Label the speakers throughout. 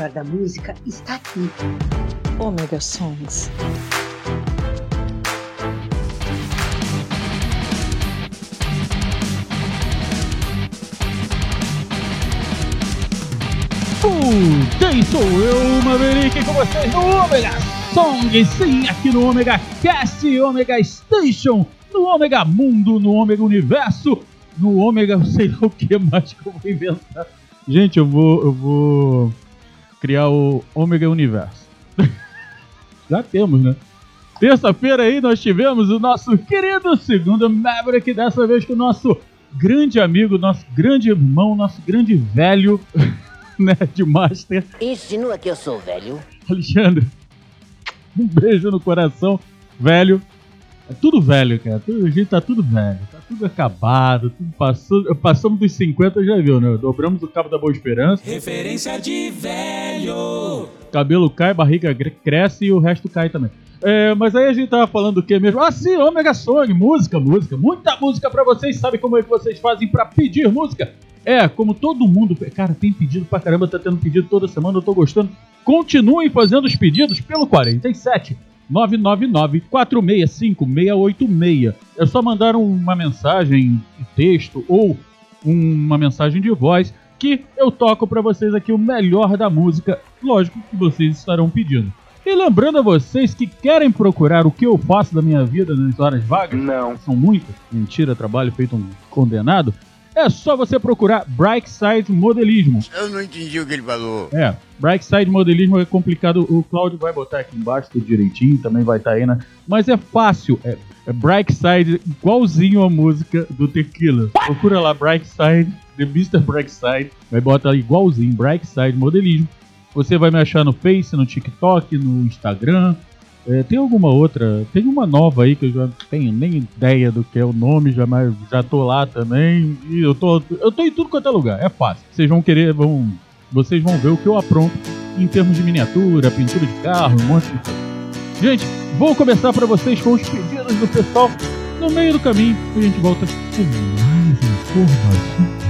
Speaker 1: melhor da música está aqui.
Speaker 2: Omega Songs.
Speaker 3: Quem sou eu, Maverick, com vocês no Omega Song, sim, aqui no Omega Cast, Omega Station, no Omega Mundo, no Omega Universo, no Omega, sei lá o que mais que eu vou inventar. Gente, eu vou, eu vou criar o Omega Universo. Já temos, né? Terça-feira aí nós tivemos o nosso querido segundo Maverick, dessa vez com o nosso grande amigo, nosso grande irmão, nosso grande velho Master.
Speaker 4: Insinua que eu sou velho.
Speaker 3: Alexandre, um beijo no coração, velho. É tudo velho, cara. Tudo, a gente tá tudo velho. Tá tudo acabado. Tudo passou, passamos dos 50, já viu, né? Dobramos o cabo da Boa Esperança.
Speaker 5: Referência de velho.
Speaker 3: Cabelo cai, barriga cresce e o resto cai também. É, mas aí a gente tava falando do que mesmo? Ah, sim, Omega Song, música, música, muita música pra vocês. Sabe como é que vocês fazem pra pedir música? É, como todo mundo, cara, tem pedido pra caramba, tá tendo pedido toda semana, eu tô gostando. Continuem fazendo os pedidos pelo 47 999 465 686. É só mandar uma mensagem de texto ou uma mensagem de voz que eu toco para vocês aqui o melhor da música, lógico que vocês estarão pedindo. E lembrando a vocês que querem procurar o que eu faço da minha vida nas horas vagas,
Speaker 6: Não.
Speaker 3: são muitas, mentira, trabalho feito um condenado, é só você procurar Brightside Modelismo.
Speaker 6: Eu não entendi o que ele falou.
Speaker 3: É, Brightside Modelismo é complicado, o Claudio vai botar aqui embaixo tudo direitinho, também vai estar aí, né? Mas é fácil, é, é Brightside, igualzinho a música do Tequila. Procura lá Brightside, The Mr. Brightside, vai botar igualzinho, Brightside Modelismo. Você vai me achar no Face, no TikTok, no Instagram. É, tem alguma outra? Tem uma nova aí que eu já não tenho nem ideia do que é o nome, já, mas já tô lá também. E eu tô, eu tô em tudo quanto é lugar, é fácil. Vocês vão querer, vão, vocês vão ver o que eu apronto em termos de miniatura, pintura de carro, um monte de coisa. Gente, vou começar para vocês com os pedidos do pessoal. No meio do caminho, a gente volta com mais informações.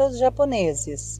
Speaker 2: para os japoneses.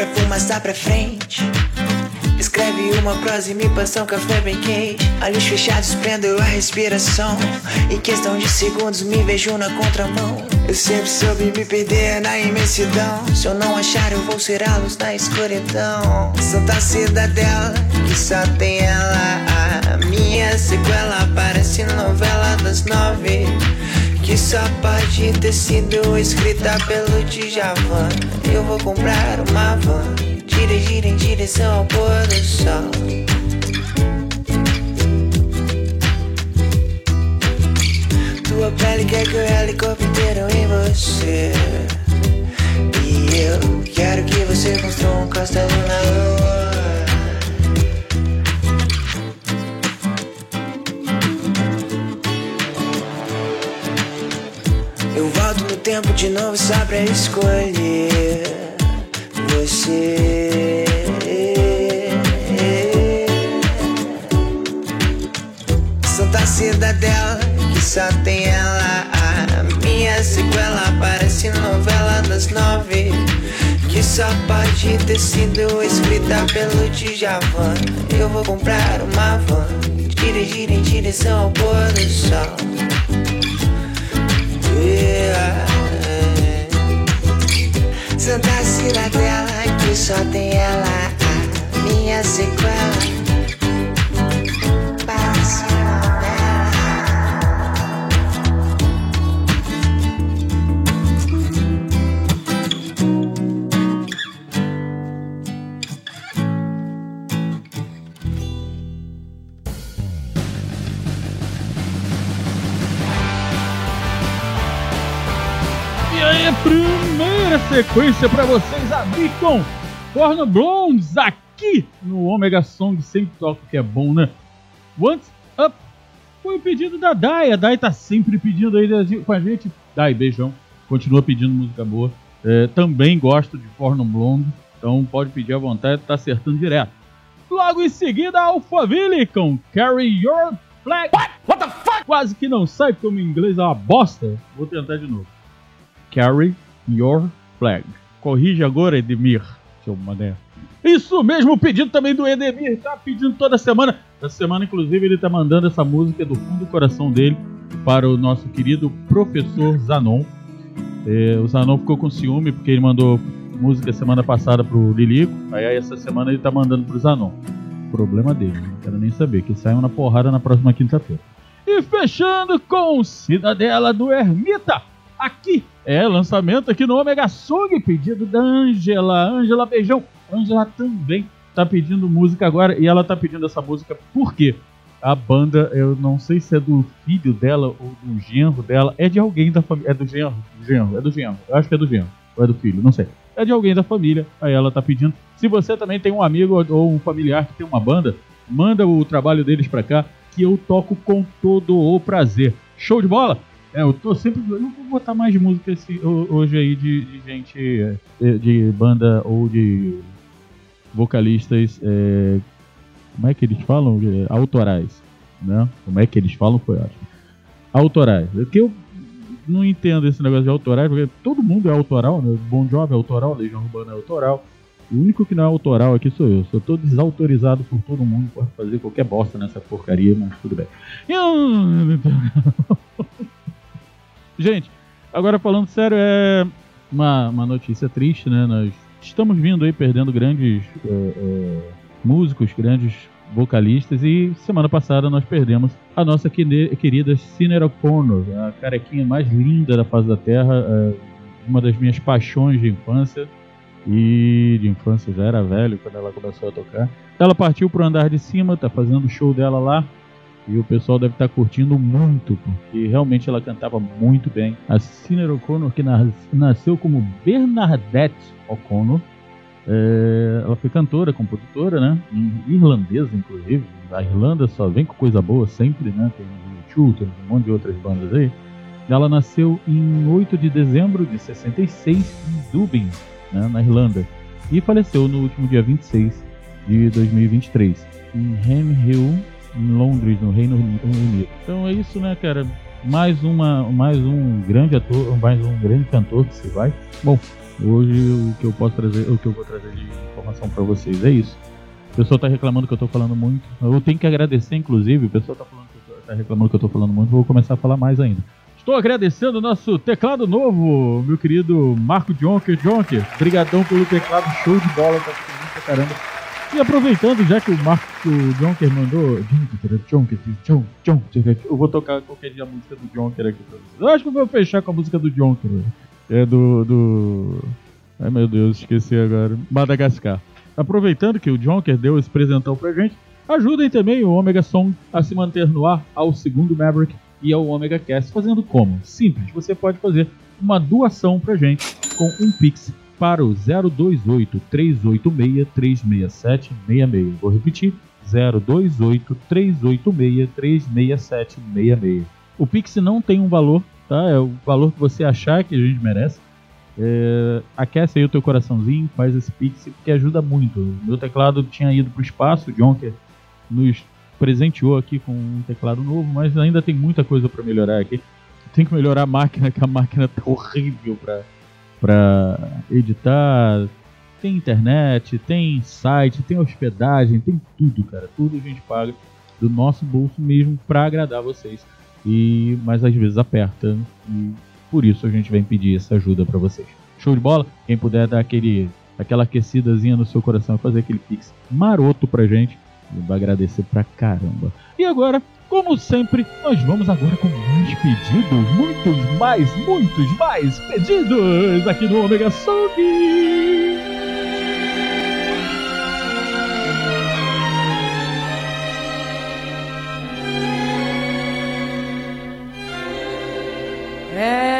Speaker 7: Assopra fumaça pra frente. Escreve uma prosa e me passa um café bem quente. Olhos fechados, prendo a respiração. Em questão de segundos, me vejo na contramão. Eu sempre soube me perder na imensidão. Se eu não achar, eu vou ser a luz na escuridão. Santa cidadela, que só tem ela. A minha sequela parece novela das nove. Que só pode ter sido escrita pelo Djavan. Eu vou comprar uma van. Dirigir em direção ao pôr do sol. Tua pele quer que eu helicóptero em você. E eu quero que você construa um castelo na lua. No tempo de novo só pra escolher você. Santa cidadela que só tem ela. A minha sequela parece novela das nove. Que só pode ter sido escrita pelo Djavan. Eu vou comprar uma van, dirigir em direção ao pôr do sol. Santa cidadela que só tem ela, minha sequela.
Speaker 3: A primeira sequência pra vocês abrir com Porno Blondes aqui no Omega Song. Sempre toco que é bom, né? Once Up foi o pedido da Dai. A Dai tá sempre pedindo aí com a gente. Dai, beijão. Continua pedindo música boa. É, também gosto de Porno Blonde. Então pode pedir à vontade, tá acertando direto. Logo em seguida, Alphaville com Carry Your Flag. What? What the fuck? Quase que não sai porque o meu inglês é uma bosta. Vou tentar de novo. Carry Your Flag. Corrige agora, Edmir, seu mané. Isso mesmo, pedido também do Edemir, tá pedindo toda semana. Essa semana, inclusive, ele tá mandando essa música do fundo do coração dele para o nosso querido professor Zanon. É, o Zanon ficou com ciúme porque ele mandou música semana passada pro Lilico, aí, aí essa semana ele tá mandando pro Zanon. Problema dele, não quero nem saber, que saiam na porrada na próxima quinta-feira. E fechando com Cidadela do Ermita, aqui é lançamento aqui no Omega Song, pedido da Angela. Angela, beijão. Angela também tá pedindo música agora e ela tá pedindo essa música porque a banda, eu não sei se é do filho dela ou do genro dela, é de alguém da família. É do genro? Genro, é do genro. Eu acho que é do genro. Ou é do filho, não sei. É de alguém da família, aí ela tá pedindo. Se você também tem um amigo ou um familiar que tem uma banda, manda o trabalho deles pra cá que eu toco com todo o prazer. Show de bola? É, eu tô sempre. Eu não vou botar mais música esse, ho- hoje aí de, de gente. é, de banda ou de vocalistas. é, como é que eles falam? É, autorais. Né? Como é que eles falam foi ótimo. Autorais. É que eu não entendo esse negócio de autorais, porque todo mundo é autoral, né? Bom Job é autoral, Legião Urbana é autoral. O único que não é autoral aqui sou eu. Eu tô desautorizado por todo mundo para fazer qualquer bosta nessa porcaria, mas tudo bem. Gente, agora falando sério, é uma, uma notícia triste, né? Nós estamos vindo aí perdendo grandes é, é, músicos, grandes vocalistas e semana passada nós perdemos a nossa querida O'Connor, a carequinha mais linda da face da Terra, é, uma das minhas paixões de infância e de infância já era velho quando ela começou a tocar. Ela partiu pro andar de cima, tá fazendo o show dela lá. E o pessoal deve estar curtindo muito, porque realmente ela cantava muito bem. A Cinnamon O'Connor, que nas- nasceu como Bernadette O'Connor, é, ela foi cantora, compositora, né? Irlandesa, inclusive. A Irlanda só vem com coisa boa sempre, né? Tem o U2, tem um monte de outras bandas aí. Ela nasceu em 8 de dezembro de 66 em Dublin, né, na Irlanda. E faleceu no último dia 26 de 2023, em Ham Hill, em Londres, no Reino Unido. Então é isso, né, cara? Mais, uma, mais um grande ator, mais um grande cantor que se vai. Bom, hoje o que eu posso trazer, o que eu vou trazer de informação para vocês é isso. O pessoal tá reclamando que eu tô falando muito. Eu tenho que agradecer, inclusive, o pessoal tá, falando que tô- tá reclamando que eu tô falando muito, vou começar a falar mais ainda. Estou agradecendo o nosso teclado novo, meu querido Marco Jonker. Jonker, brigadão pelo teclado, show de bola, tá caramba. E aproveitando, já que o Marco Jonker mandou. Jonker, Jonker, Jonker, eu vou tocar qualquer dia a música do Jonker aqui pra vocês. Eu acho que eu vou fechar com a música do Jonker. É do. do... Ai meu Deus, esqueci agora. Madagascar. Aproveitando que o Jonker deu esse presentão pra gente, ajudem também o Omega Song a se manter no ar ao segundo Maverick e ao Omega Cast. Fazendo como? Simples, você pode fazer uma doação pra gente com um Pix para o 028 386 367 66. Vou repetir: 028 386 367 66. O Pix não tem um valor, tá? É o valor que você achar que a gente merece. É, aquece aí o teu coraçãozinho, faz esse Pix, porque ajuda muito. Meu teclado tinha ido pro espaço, o Jonker nos presenteou aqui com um teclado novo, mas ainda tem muita coisa para melhorar aqui. Tem que melhorar a máquina, que a máquina tá horrível para para editar. Tem internet, tem site, tem hospedagem, tem tudo, cara. Tudo a gente paga do nosso bolso mesmo para agradar vocês. E mas às vezes aperta e por isso a gente vem pedir essa ajuda para vocês. Show de bola? Quem puder dar aquele aquela aquecidazinha no seu coração e fazer aquele pix maroto pra gente, vai agradecer pra caramba. E agora, como sempre, nós vamos agora com mais pedidos, muitos mais, muitos mais pedidos aqui no Omega Song.
Speaker 8: At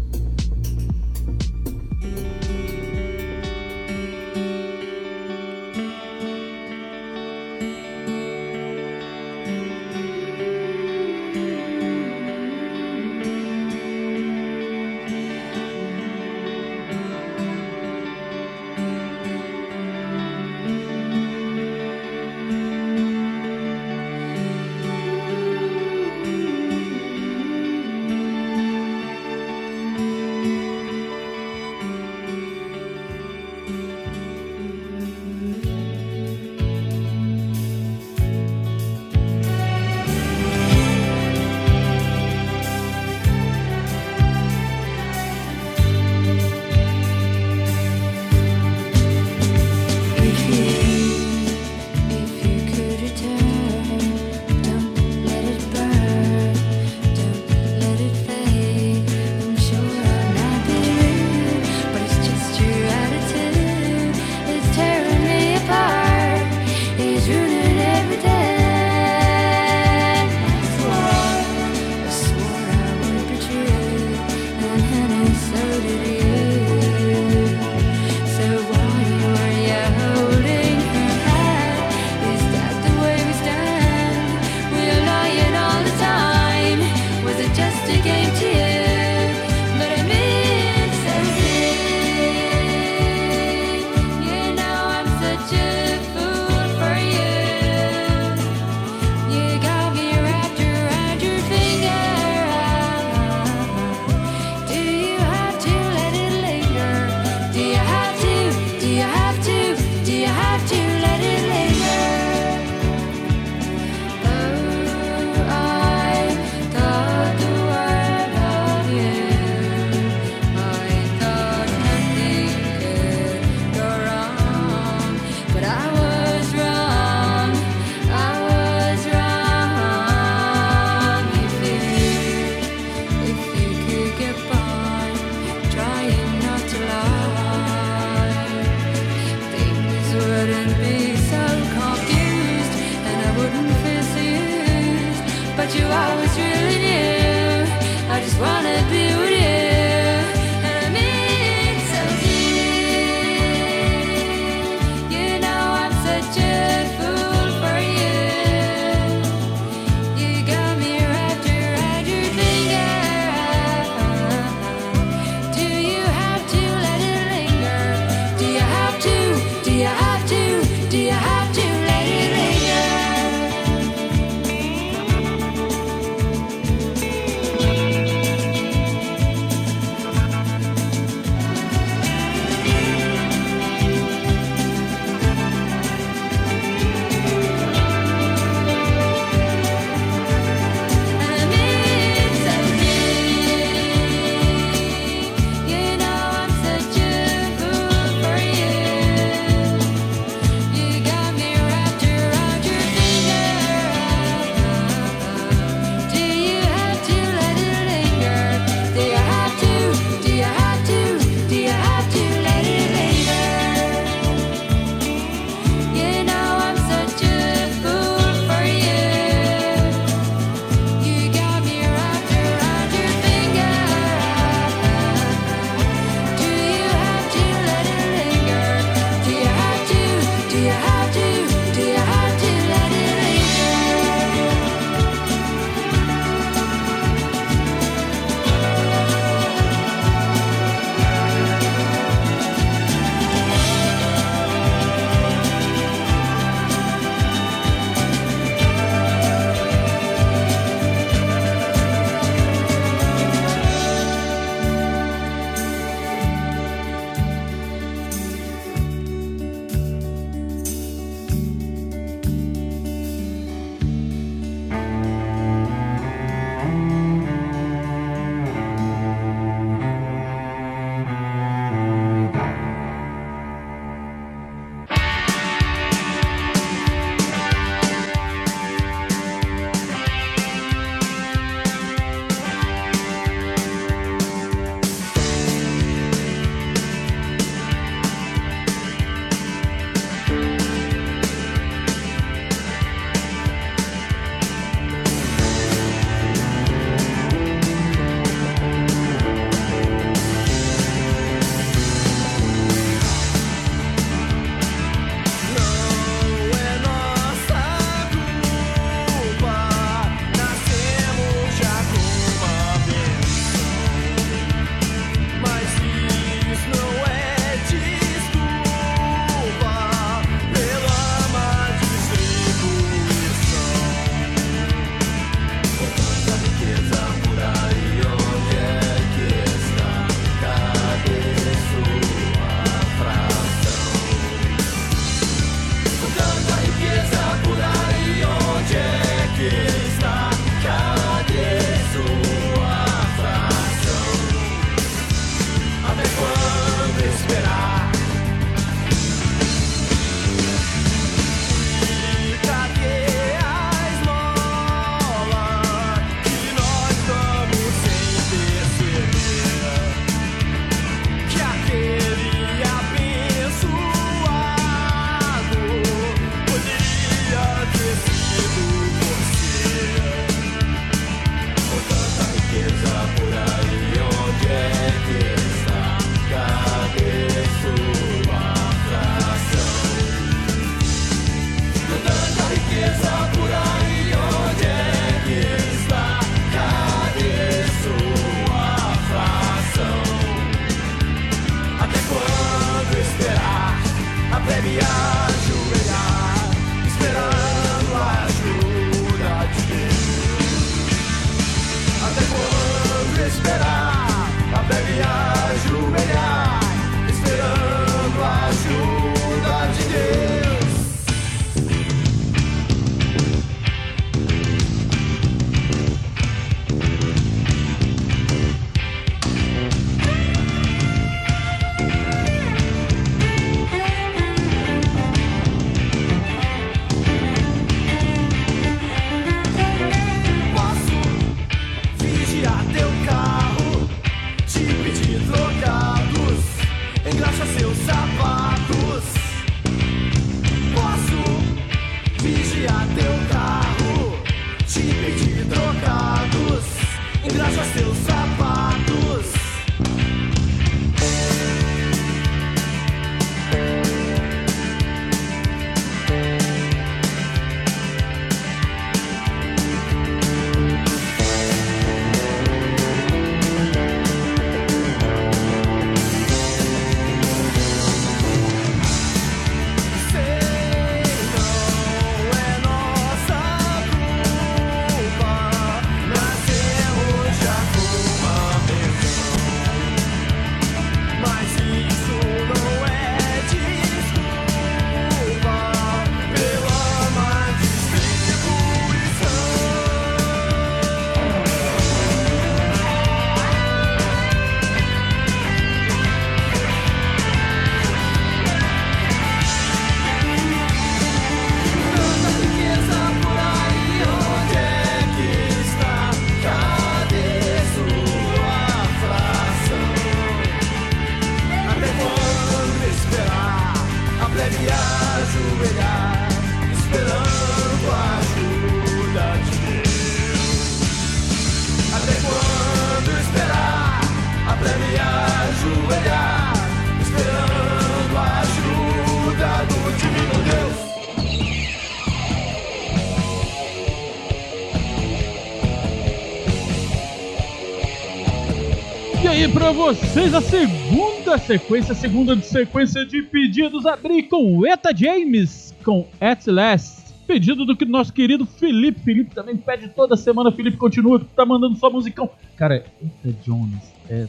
Speaker 3: Vocês, a segunda sequência, a segunda de sequência de pedidos, abri com Eta James, com At Last. Pedido do que nosso querido Felipe. Felipe também pede toda semana. Felipe continua, tá mandando só musicão. Cara, Eta Jones é.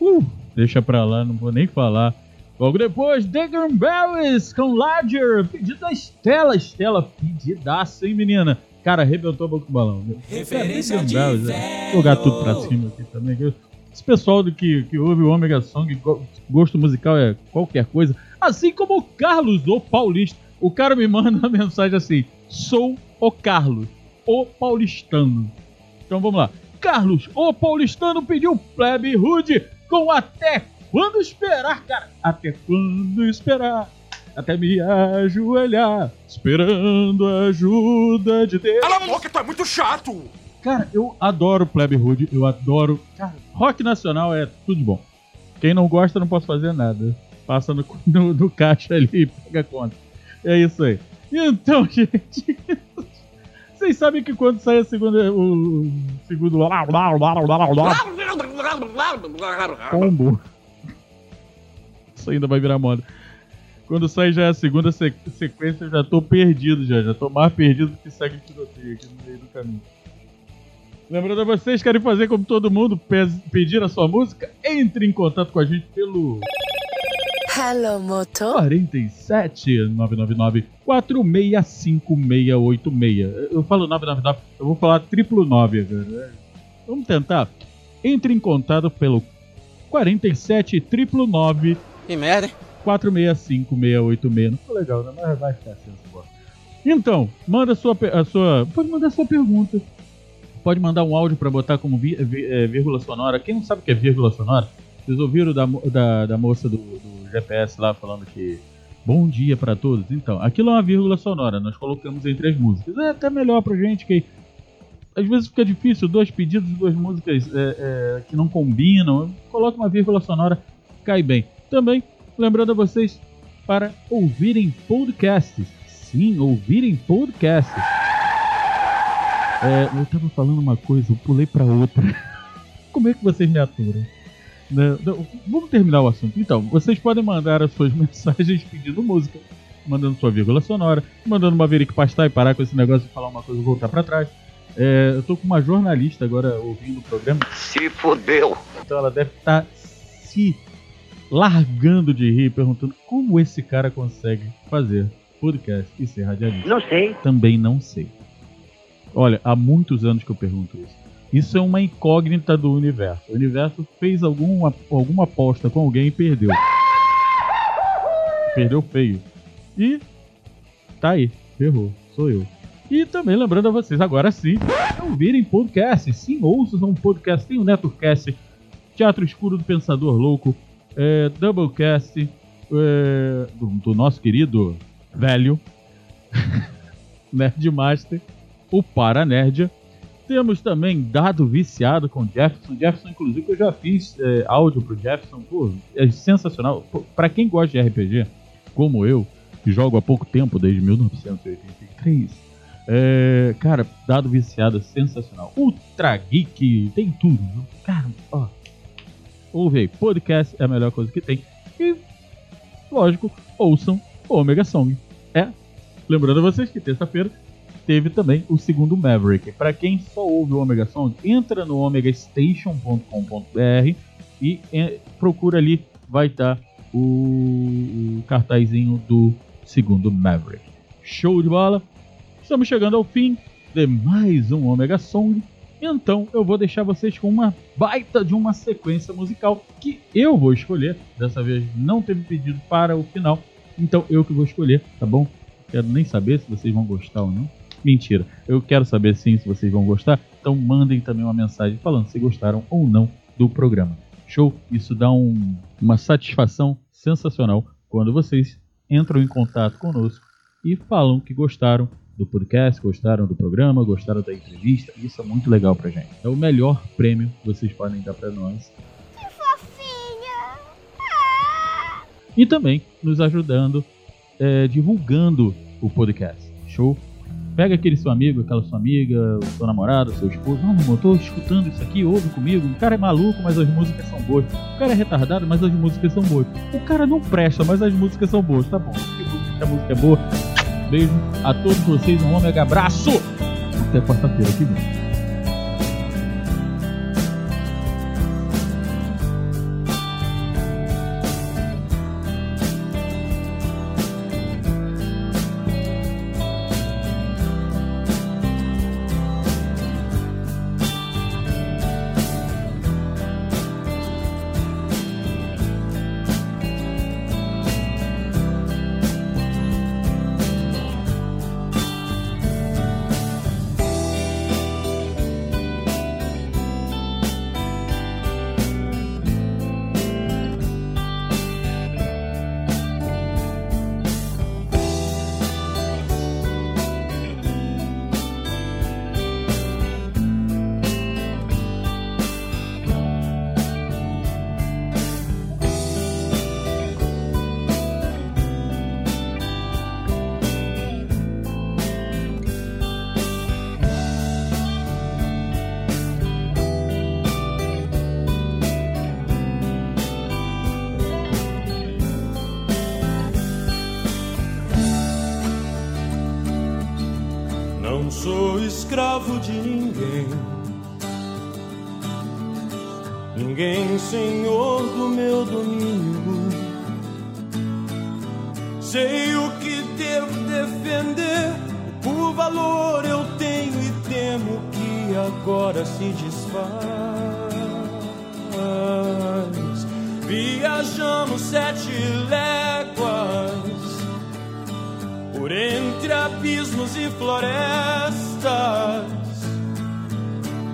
Speaker 3: Uh, deixa pra lá, não vou nem falar. Logo depois, The Berries com Larger. Pedido da Estela. Estela, pedidaço, hein, menina? Cara, arrebentou a boca do balão.
Speaker 5: Referência de
Speaker 3: Bells, é. Jogar tudo pra cima aqui também. Esse pessoal do que, que ouve o Omega Song, go- gosto musical é qualquer coisa. Assim como o Carlos, o paulista. O cara me manda uma mensagem assim: Sou o Carlos, o paulistano. Então vamos lá. Carlos, o paulistano pediu Plebe Rude com Até Quando Esperar, cara. Até quando esperar? Até me ajoelhar, esperando a ajuda de Deus.
Speaker 9: Cala a boca, tu é muito chato!
Speaker 3: Cara, eu adoro Plebe Hood, eu adoro. Cara, rock nacional é tudo de bom. Quem não gosta não posso fazer nada. Passa no, no, no caixa ali e pega conta. É isso aí. Então, gente. Vocês sabem que quando sai a segunda. O segundo. Combo. Isso ainda vai virar moda. Quando sai já a segunda se- sequência, eu já tô perdido já. Já tô mais perdido do que segue o tiroteio aqui no meio do caminho. Lembrando a vocês, querem fazer como todo mundo, pe- pedir a sua música? Entre em contato com a gente pelo
Speaker 10: Hello, Moto.
Speaker 3: 47 999 465686. Eu falo 999, eu vou falar triplo 9 agora. Vamos tentar. Entre em contato pelo 47 triplo 9
Speaker 11: Que merda, hein?
Speaker 3: 465686. Não ficou legal, né? Mas vai ficar assim. Então, manda a sua, a sua. Pode mandar a sua pergunta. Pode mandar um áudio pra botar como vi- vi- é, vírgula sonora. Quem não sabe o que é vírgula sonora, vocês ouviram da, da, da moça do, do GPS lá falando que bom dia pra todos? Então, aquilo é uma vírgula sonora. Nós colocamos entre as músicas. É até melhor pra gente que às vezes fica difícil, dois pedidos, duas músicas é, é, que não combinam. Coloca uma vírgula sonora, cai bem. Também, lembrando a vocês para ouvirem podcasts. Sim, ouvirem podcasts. É, eu tava falando uma coisa, eu pulei pra outra. Como é que vocês me aturam? Né, não, Vamos terminar o assunto. Então, vocês podem mandar as suas mensagens pedindo música, mandando sua vírgula sonora, mandando uma veric pastar e parar com esse negócio de falar uma coisa e voltar pra trás. É, eu tô com uma jornalista agora ouvindo o programa.
Speaker 9: Se fodeu!
Speaker 3: Então ela deve estar se largando de rir, perguntando como esse cara consegue fazer podcast e ser radialista.
Speaker 4: Não sei.
Speaker 3: Também não sei. Olha, há muitos anos que eu pergunto isso. Isso é uma incógnita do universo. O universo fez alguma, alguma aposta com alguém e perdeu. Perdeu feio. E tá aí, ferrou, sou eu. E também lembrando a vocês, agora sim, ouvirem podcast. Sim, ouçam um podcast. Tem o NetoCast, Teatro Escuro do Pensador Louco, é, Doublecast, é, do, do nosso querido velho Nerdmaster, o Paranerdia. Temos também Dado Viciado com Jefferson. Jefferson, inclusive, eu já fiz é, áudio pro Jefferson. Pô, é sensacional. Pô, pra quem gosta de RPG, como eu, que jogo há pouco tempo, desde 1983, é, cara, Dado Viciado é sensacional. Ultra Geek, tem tudo. viu? Cara, ó. Ouve aí, podcast é a melhor coisa que tem. E, lógico, ouçam Omega Song. É. Lembrando a vocês que terça-feira teve também o segundo Maverick. Para quem só ouve o Omega Sound, entra no omegastation.com.br e é, procura ali, vai estar o, o cartazinho do segundo Maverick. Show de bola! Estamos chegando ao fim de mais um Omega Song. Então eu vou deixar vocês com uma baita de uma sequência musical que eu vou escolher. Dessa vez não teve pedido para o final, então eu que vou escolher, tá bom? Quero nem saber se vocês vão gostar ou não. Mentira, eu quero saber sim se vocês vão gostar. Então mandem também uma mensagem falando se gostaram ou não do programa. Show? Isso dá um- uma satisfação sensacional quando vocês entram em contato conosco e falam que gostaram do podcast, gostaram do programa, gostaram da entrevista. Isso é muito legal pra gente. É o melhor prêmio que vocês podem dar pra nós. E também nos ajudando, é, divulgando o podcast. Show? Pega aquele seu amigo, aquela sua amiga, o seu namorado, o seu esposo. Não, irmão, tô escutando isso aqui, ouve comigo. O cara é maluco, mas as músicas são boas. O cara é retardado, mas as músicas são boas. O cara não presta, mas as músicas são boas. Tá bom, a música é boa. Beijo a todos vocês, um ômega abraço! Até quarta-feira que vem.
Speaker 5: Ninguém senhor do meu domínio. Sei o que devo defender. Por valor eu tenho e temo que agora se desfaz. Viajamos sete léguas por entre abismos e florestas.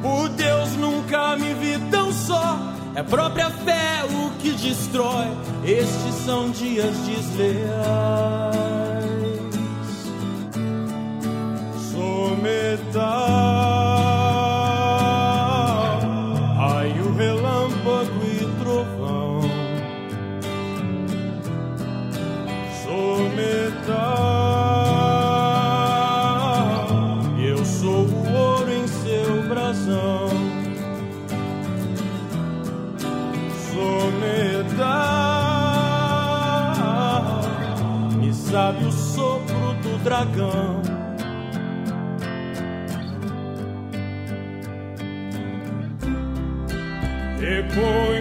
Speaker 5: Por Deus nunca me só. É própria fé o que destrói. Estes são dias desleais. Sou metal. Dragão. Reconheço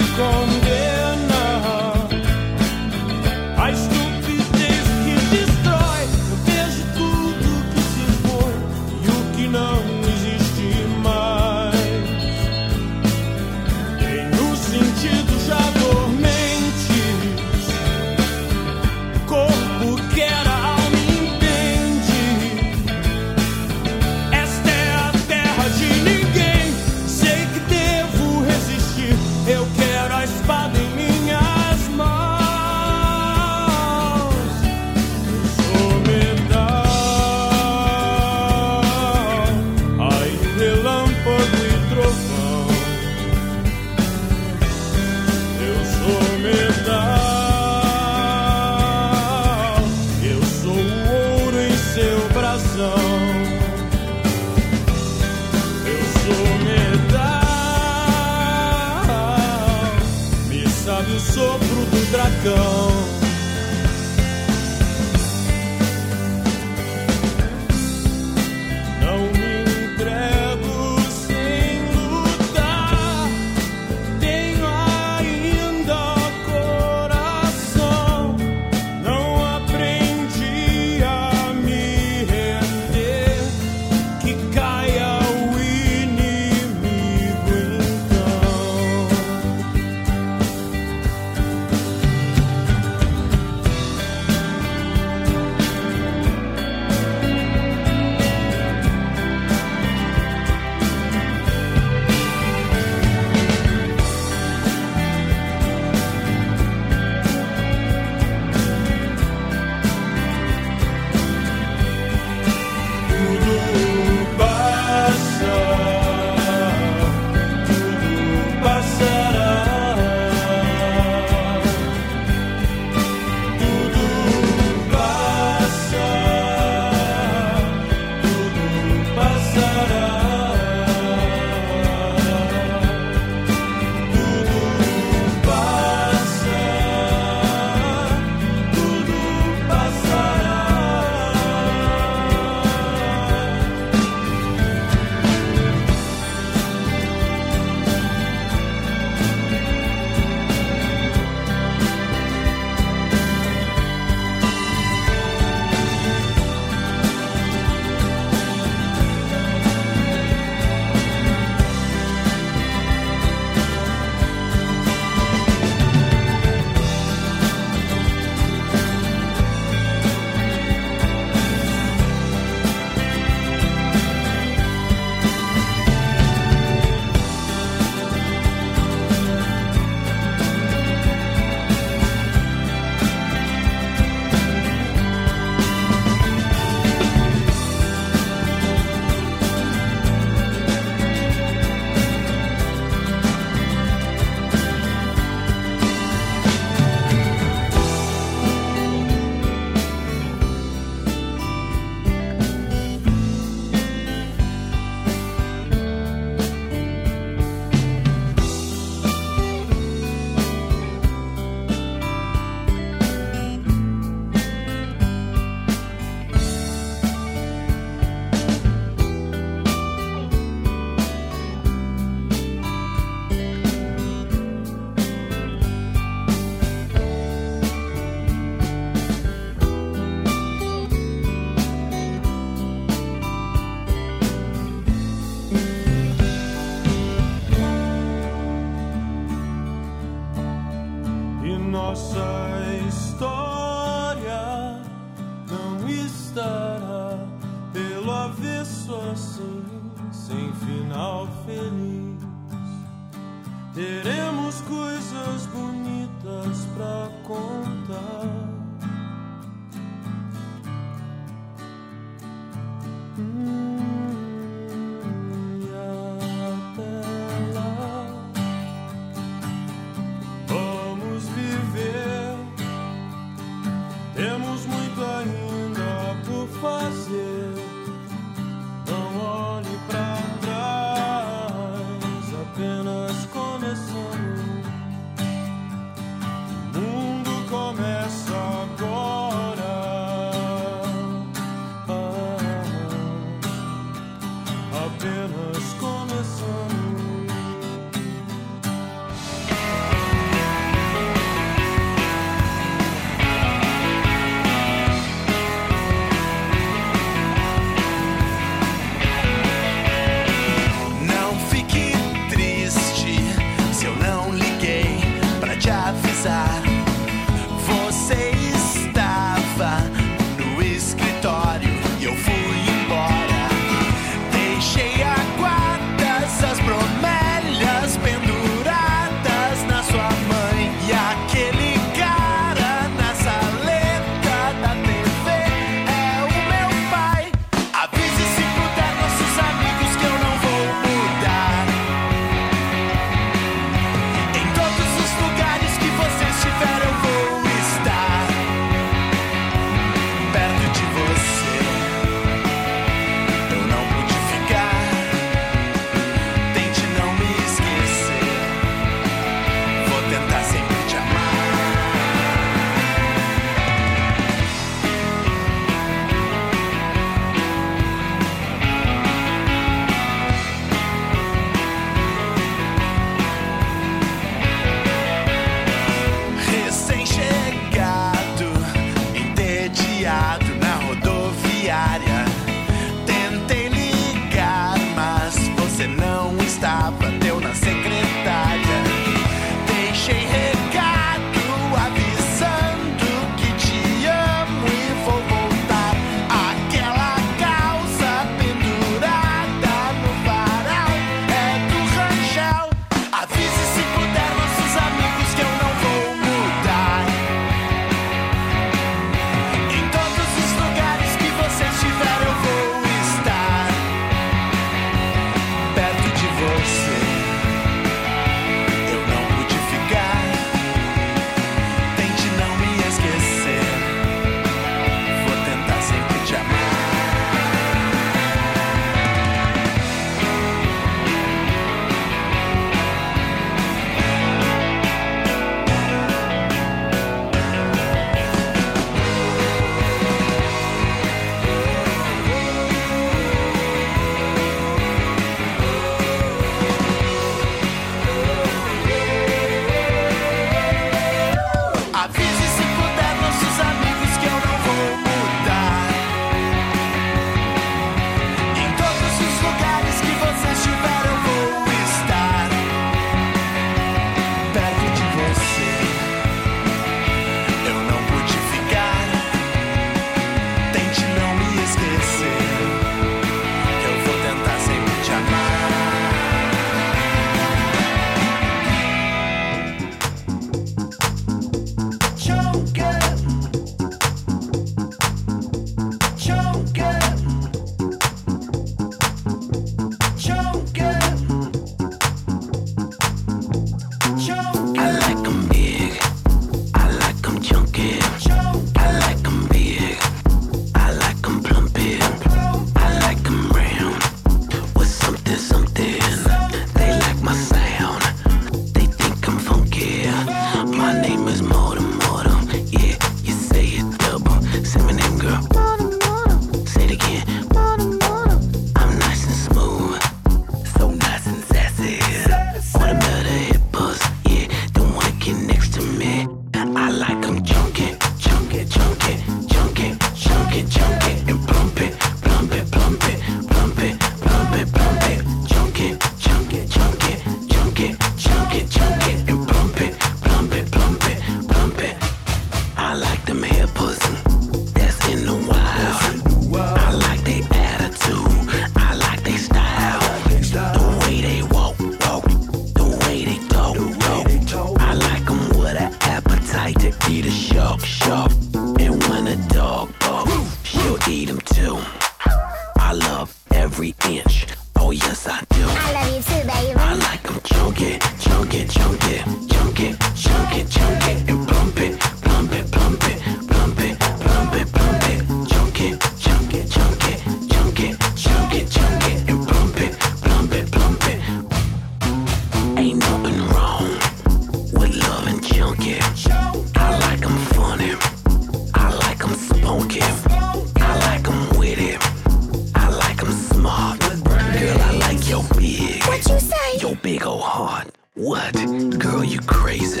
Speaker 12: big ol' heart. What? Girl, you crazy.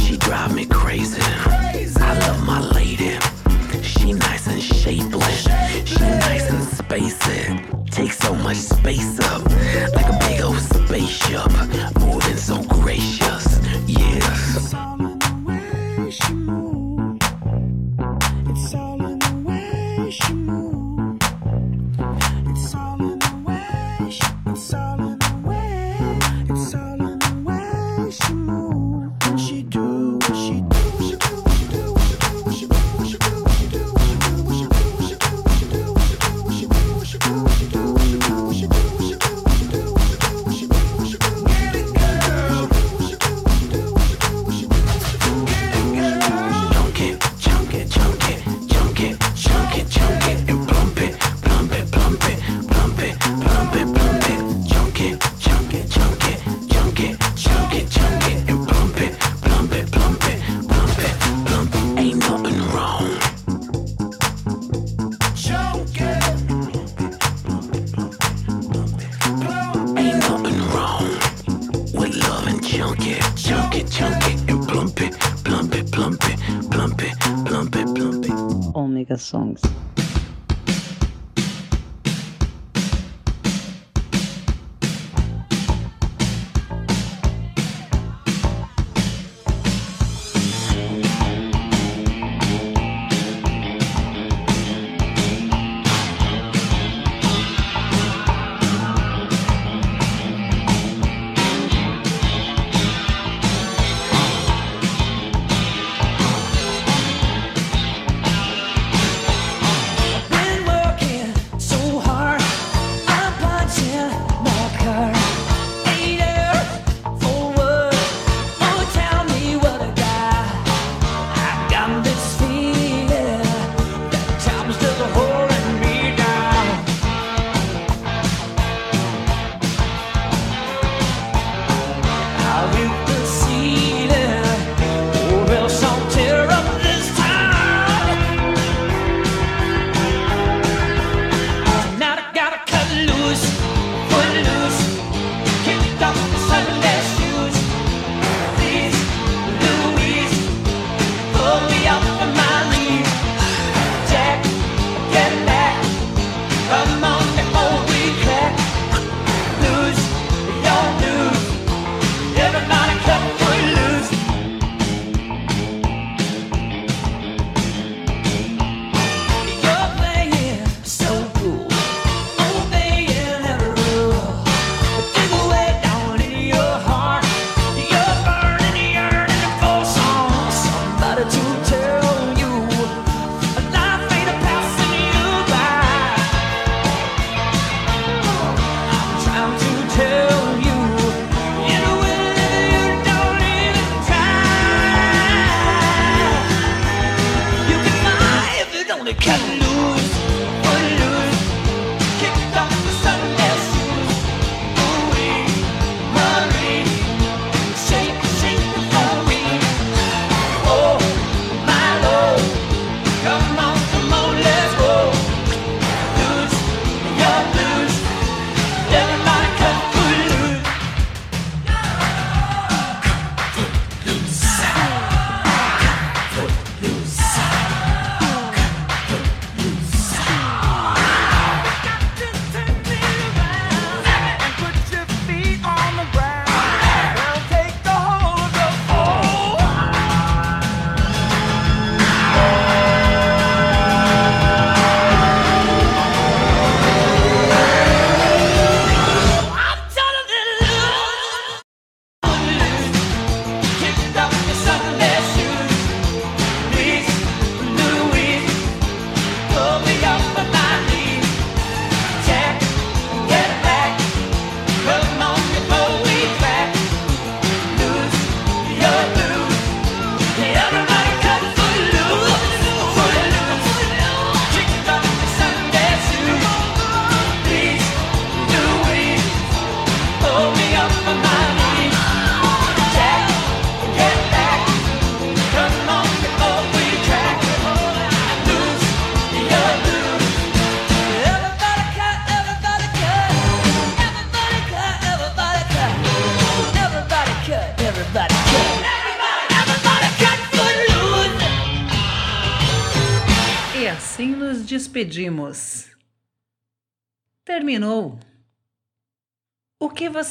Speaker 12: She drive me crazy. I love my lady. She nice and shapeless. She nice and spacey. Takes so much space up. Like a big old spaceship. Moving so gracious. Yes.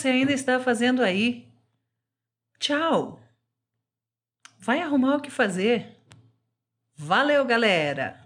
Speaker 11: Você ainda está fazendo aí? Tchau. Vai arrumar o que fazer. Valeu, galera!